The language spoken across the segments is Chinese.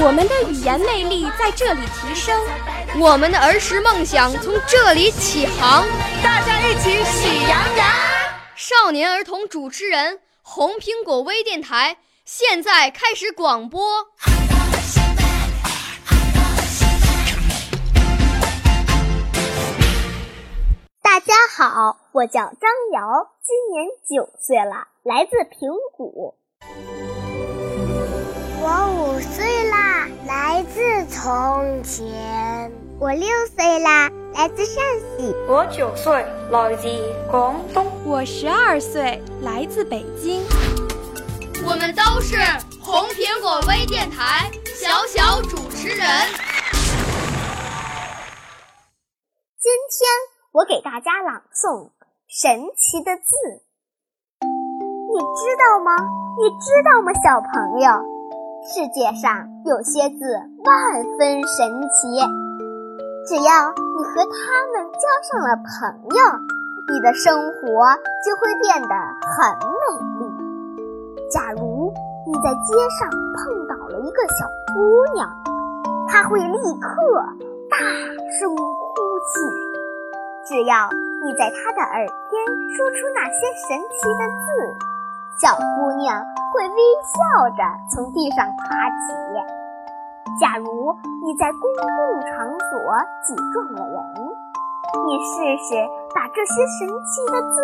我们的语言魅力在这里提升，我们的儿时梦想从这里起航。大家一起喜羊羊。少年儿童主持人，红苹果微电台现在开始广播。大家好，我叫张瑶，今年九岁了，来自平谷。我五岁啦，来自从前。我六岁啦，来自陕西。我九岁，来自广东。我十二岁，来自北京。我们都是红苹果微电台小小主持人。今天我给大家朗诵神奇的字，你知道吗？你知道吗，小朋友？世界上有些字万分神奇，只要你和它们交上了朋友，你的生活就会变得很美丽。假如你在街上碰到了一个小姑娘，她会立刻大声哭泣。只要你在她的耳边说出那些神奇的字，小姑娘会微笑着从地上爬起。假如你在公共场所挤撞了人，你试试把这些神奇的字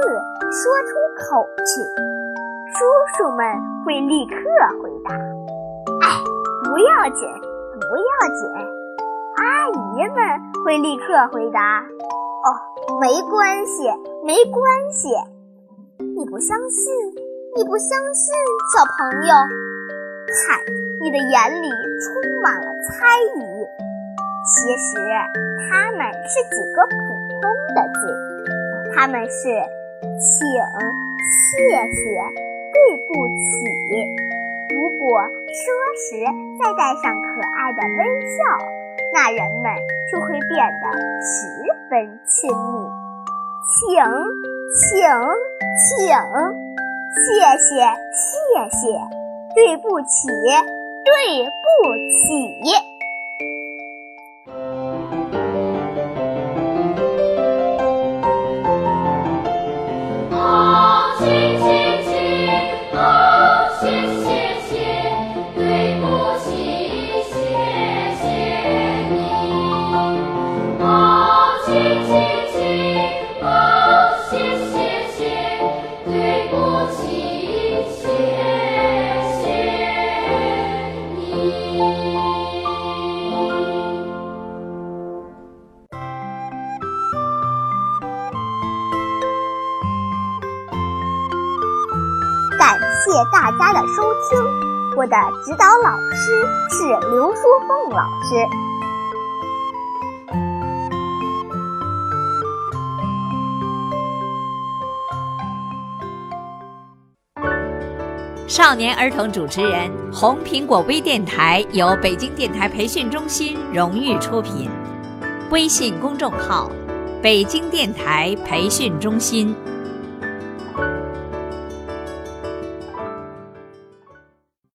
说出口去。叔叔们会立刻回答：“哎，不要紧，不要紧。”阿姨们会立刻回答：“哦，没关系，没关系。”你不相信？你不相信，小朋友？看，你的眼里充满了猜疑。其实，它们是几个普通的字，它们是“请”“谢谢”。对不起，如果说时再带上可爱的微笑，那人们就会变得十分亲密。请，请，请，谢谢，谢谢，对不起，对不起。谢大家的收听，我的指导老师是刘淑凤老师。少年儿童主持人，红苹果微电台由北京电台培训中心荣誉出品，微信公众号：北京电台培训中心。